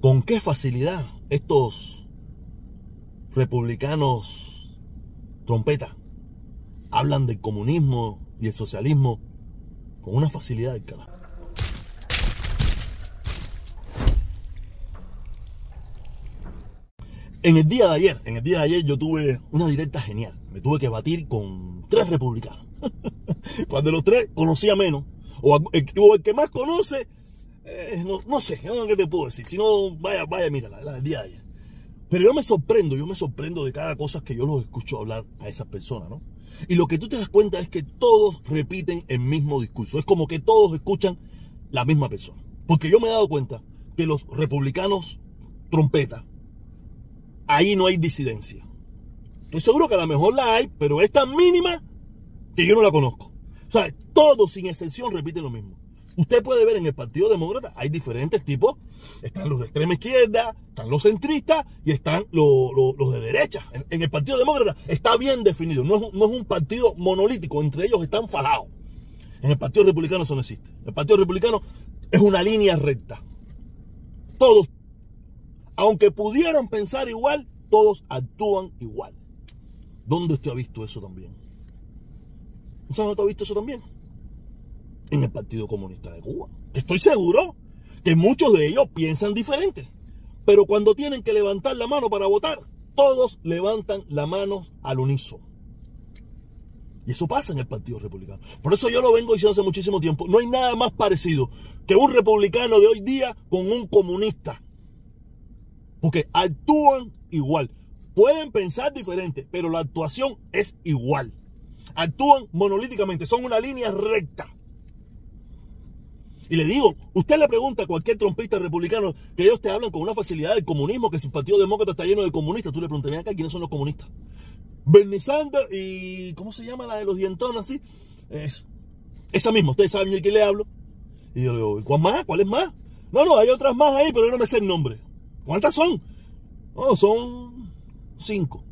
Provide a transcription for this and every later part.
con qué facilidad estos republicanos trompeta hablan del comunismo y el socialismo con una facilidad del carajo. En el día de ayer, en el día de ayer yo tuve una directa genial. Me tuve que batir con tres republicanos. Cuando los tres conocía menos, o el, que más conoce, eh, no, sé, qué te puedo decir. Si no, vaya, vaya, mira, la, el día de ayer. Pero yo me sorprendo, yo me sorprendo de cada cosa que yo los escucho hablar a esas personas, ¿no? Y lo que tú te das cuenta es que todos repiten el mismo discurso. Es como que todos escuchan la misma persona. Porque yo me he dado cuenta que los republicanos trompeta ahí no hay disidencia. Estoy seguro que a lo mejor la hay, pero es tan mínima que yo no la conozco. O sea, todos sin excepción repiten lo mismo. Usted puede ver en el Partido Demócrata, hay diferentes tipos. Están los de extrema izquierda, están los centristas y están los, de derecha. En, el Partido Demócrata está bien definido. No es, no es un partido monolítico, entre ellos están fajados. En el Partido Republicano eso no existe. El Partido Republicano es una línea recta. Todos aunque pudieran pensar igual, todos actúan igual. ¿Dónde usted ha visto eso también? ¿Dónde usted ha visto eso también? En el Partido Comunista de Cuba. estoy seguro que muchos de ellos piensan diferente. Pero cuando tienen que levantar la mano para votar, todos levantan la mano al unísono. Y eso pasa en el Partido Republicano. Por eso yo lo vengo diciendo hace muchísimo tiempo. No hay nada más parecido que un republicano de hoy día con un comunista. Porque actúan igual. Pueden pensar diferente, pero la actuación es igual. Actúan monolíticamente, son una línea recta. Y le digo, usted le pregunta a cualquier trompista republicano que ellos te hablan con una facilidad del comunismo, que su partido demócrata está lleno de comunistas. Tú le preguntarías acá quiénes son los comunistas. Bernie Sanders y. ¿Cómo se llama la de los dientones así? Es, esa misma, ustedes saben de quién le hablo. Y yo le digo, ¿cuál más? ¿Cuál es más? No, no, hay otras más ahí, pero yo no me sé el nombre. ¿Cuántas son? Oh, son cinco.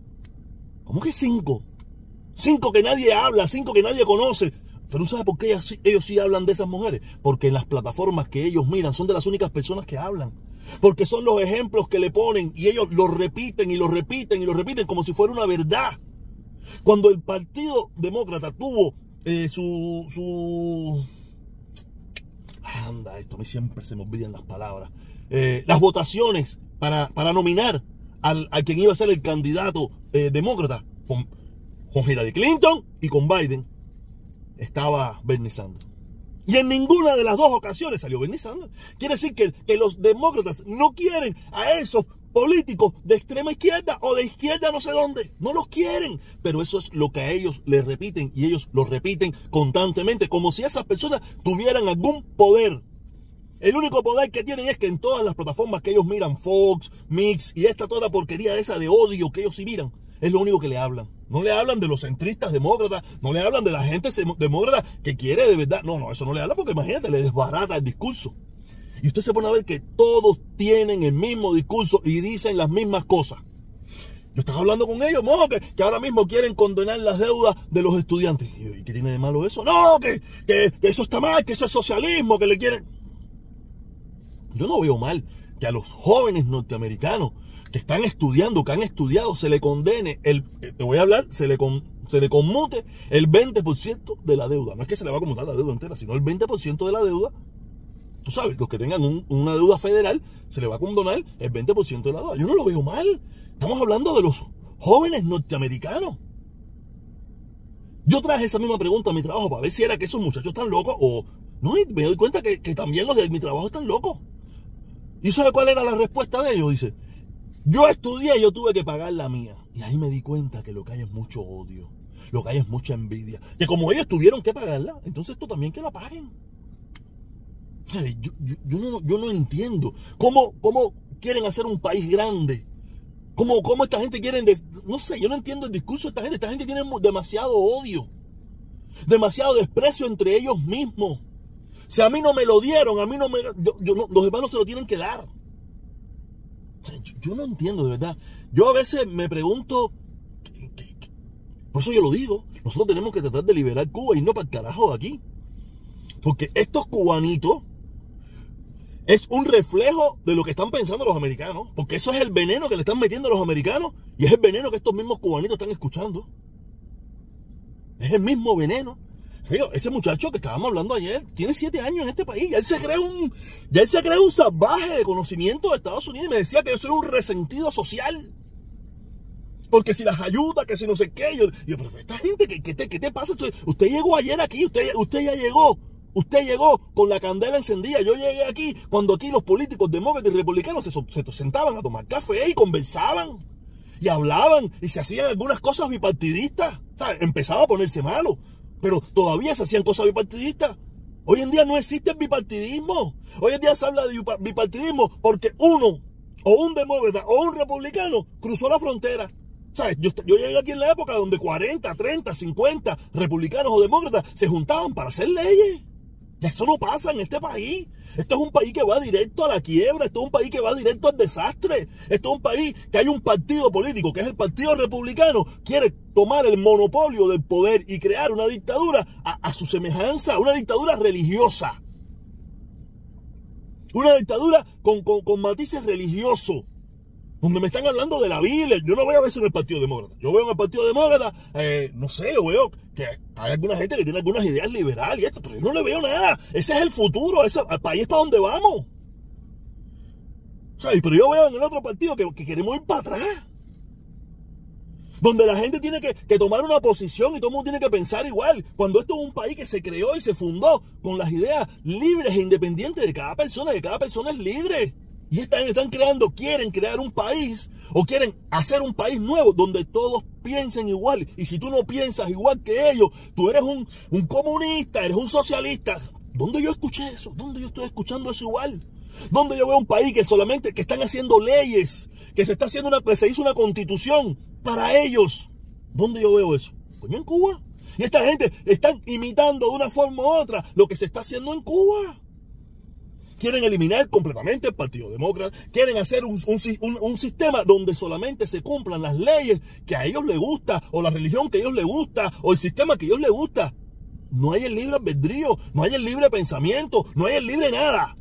¿Cómo que cinco? Cinco que nadie habla, cinco que nadie conoce. Pero ¿sabes por qué ellos, sí hablan de esas mujeres? Porque en las plataformas que ellos miran son de las únicas personas que hablan. Porque son los ejemplos que le ponen y ellos lo repiten y lo repiten y lo repiten como si fuera una verdad. Cuando el Partido Demócrata tuvo eh, su, su... Anda, esto a mí siempre se me olvidan las palabras. Eh, las votaciones para, para nominar al, a quien iba a ser el candidato eh, demócrata con, con Hillary Clinton y con Biden, estaba Bernie. Y en ninguna de las dos ocasiones salió Bernie. Quiere decir que, que los demócratas no quieren a esos políticos de extrema izquierda o de izquierda no sé dónde. No los quieren. Pero eso es lo que a ellos les repiten y ellos lo repiten constantemente, como si esas personas tuvieran algún poder el único poder que tienen es que en todas las plataformas que ellos miran, Fox, Mix y esta toda porquería esa de odio que ellos sí miran, es lo único que le hablan. No le hablan de los centristas demócratas, no le hablan de la gente demócrata que quiere de verdad. No, no, eso no le hablan porque imagínate, le desbarata el discurso. Y usted se pone a ver que todos tienen el mismo discurso y dicen las mismas cosas. Yo estaba hablando con ellos, no, que, ahora mismo quieren condenar las deudas de los estudiantes. ¿Y qué tiene de malo eso? No, que, que eso está mal, que eso es socialismo, que le quieren... Yo no veo mal que a los jóvenes norteamericanos que están estudiando, que han estudiado, se le condene, el, eh, te voy a hablar, se le, se le conmute el 20% de la deuda. No es que se le va a conmutar la deuda entera, sino el 20% de la deuda. Tú sabes, los que tengan una deuda federal, se le va a condonar el 20% de la deuda. Yo no lo veo mal. Estamos hablando de los jóvenes norteamericanos. Yo traje esa misma pregunta a mi trabajo para ver si era que esos muchachos están locos o... No, me doy cuenta que, que también los de mi trabajo están locos. ¿Y sabe cuál era la respuesta de ellos? Dice, yo estudié y yo tuve que pagar la mía. Y ahí me di cuenta que lo que hay es mucho odio, lo que hay es mucha envidia. Que como ellos tuvieron que pagarla, entonces tú también que la paguen. Yo, no, entiendo cómo, cómo quieren hacer un país grande. ¿Cómo, cómo esta gente quiere... No sé, yo no entiendo el discurso de esta gente. Esta gente tiene demasiado odio. Demasiado desprecio entre ellos mismos. Si a mí no me lo dieron, a mí no me... Yo, los hermanos se lo tienen que dar. yo, no entiendo, de verdad. Yo a veces me pregunto... por eso yo lo digo. Nosotros tenemos que tratar de liberar Cuba y no para el carajo de aquí. Porque estos cubanitos... es un reflejo de lo que están pensando los americanos. Porque eso es el veneno que le están metiendo a los americanos y es el veneno que estos mismos cubanitos están escuchando. Es el mismo veneno. Ese muchacho que estábamos hablando ayer tiene siete años en este país. Ya él se cree un, ya él se cree un salvaje de conocimiento de Estados Unidos y me decía que yo soy un resentido social. Porque si las ayuda, que si no sé qué. Yo, yo pero esta gente, ¿qué, qué, te, qué te pasa? Usted, usted, llegó ayer aquí, usted, usted ya llegó Usted llegó con la candela encendida. Yo llegué aquí cuando aquí los políticos demócratas y republicanos se, sentaban a tomar café y conversaban. Y hablaban y se hacían algunas cosas bipartidistas. Empezaba a ponerse malo. Pero todavía se hacían cosas bipartidistas. Hoy en día no existe el bipartidismo. Hoy en día se habla de bipartidismo porque uno, o un demócrata, o un republicano, cruzó la frontera. Yo, yo, llegué aquí en la época donde 40, 30, 50 republicanos o demócratas se juntaban para hacer leyes. Eso no pasa en este país. Esto es un país que va directo a la quiebra, esto es un país que va directo al desastre. Esto es un país que hay un partido político, que es el Partido Republicano, quiere tomar el monopolio del poder y crear una dictadura a, su semejanza, una dictadura religiosa. Una dictadura con, con matices religiosos donde me están hablando de la Biblia. Yo no veo eso en el Partido Demócrata. Yo veo en el Partido Demócrata, eh, no sé, veo que hay alguna gente que tiene algunas ideas liberales y esto, pero yo no le veo nada. Ese es el futuro, ese el país para donde vamos. pero yo veo en el otro partido que, queremos ir para atrás. Donde la gente tiene que, que, tomar una posición y todo el mundo tiene que pensar igual. Cuando esto es un país que se creó y se fundó con las ideas libres e independientes de cada persona, que cada persona es libre. Y están, están creando, quieren crear un país o quieren hacer un país nuevo donde todos piensen igual. Y si tú no piensas igual que ellos, tú eres un, un comunista, eres un socialista. ¿Dónde yo escuché eso? ¿Dónde yo estoy escuchando eso igual? ¿Dónde yo veo un país que solamente que están haciendo leyes, que se está haciendo una, que se hizo una constitución para ellos? ¿Dónde yo veo eso? Coño, en Cuba. Y esta gente están imitando de una forma u otra lo que se está haciendo en Cuba. Quieren eliminar completamente el Partido Demócrata. Quieren hacer un, sistema donde solamente se cumplan las leyes que a ellos les gusta, o la religión que a ellos les gusta, o el sistema que a ellos les gusta. No hay el libre albedrío, no hay el libre pensamiento, no hay el libre nada.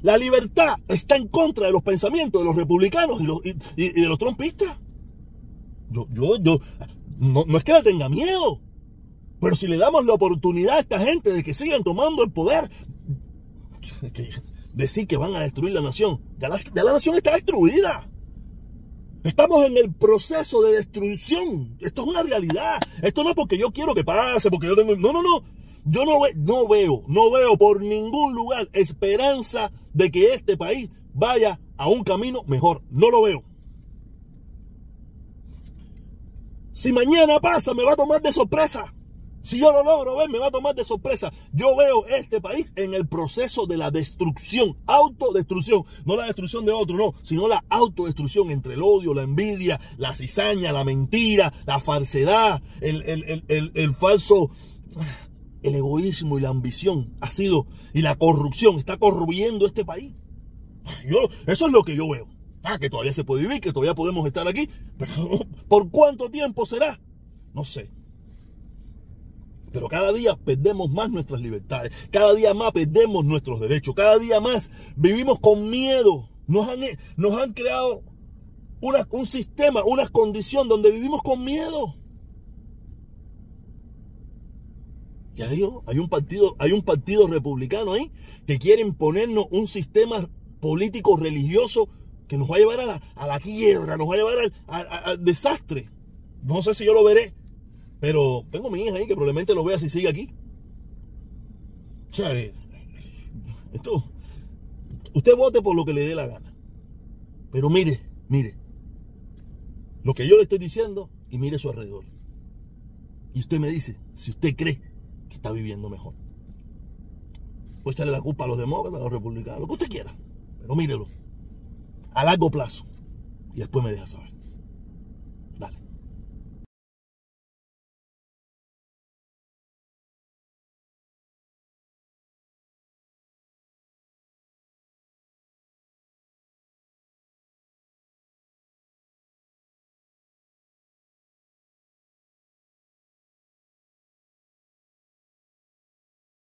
La, libertad está en contra de los pensamientos de los republicanos y, de los trompistas. Yo, yo, yo, no, no es que tenga miedo, pero si le damos la oportunidad a esta gente de que sigan tomando el poder, decir que van a destruir la nación. Ya la, nación está destruida. Estamos en el proceso de destrucción. Esto es una realidad. Esto no es porque yo quiero que pase, porque yo tengo... No, no, no. Yo no, no veo, no veo por ningún lugar esperanza de que este país vaya a un camino mejor. No lo veo. Si mañana pasa, me va a tomar de sorpresa. Si yo lo logro ver, me va a tomar de sorpresa. Yo veo este país en el proceso de la destrucción, autodestrucción. No la destrucción de otro, no, sino la autodestrucción entre el odio, la envidia, la cizaña, la mentira, la falsedad, el, falso, el egoísmo y la ambición ha sido, y la corrupción está corroyendo este país. Yo, eso es lo que yo veo. Ah, que todavía se puede vivir, que todavía podemos estar aquí, pero ¿por cuánto tiempo será? No sé. Pero cada día perdemos más nuestras libertades, cada día más perdemos nuestros derechos, cada día más vivimos con miedo. Nos han, nos han creado un sistema, una condición donde vivimos con miedo. Y hay, hay, un partido, hay un partido republicano ahí que quiere imponernos un sistema político religioso que nos va a llevar a la, a la quiebra, nos va a llevar al desastre. No sé si yo lo veré, pero tengo mi hija ahí que probablemente lo vea si sigue aquí. O sea, eh, esto, usted vote por lo que le dé la gana. Pero mire, mire, lo que yo le estoy diciendo y mire su alrededor. Y usted me dice si usted cree que está viviendo mejor. Puede echarle la culpa a los demócratas, a los republicanos, lo que usted quiera. Pero mírelo. A largo plazo. Y después me deja saber.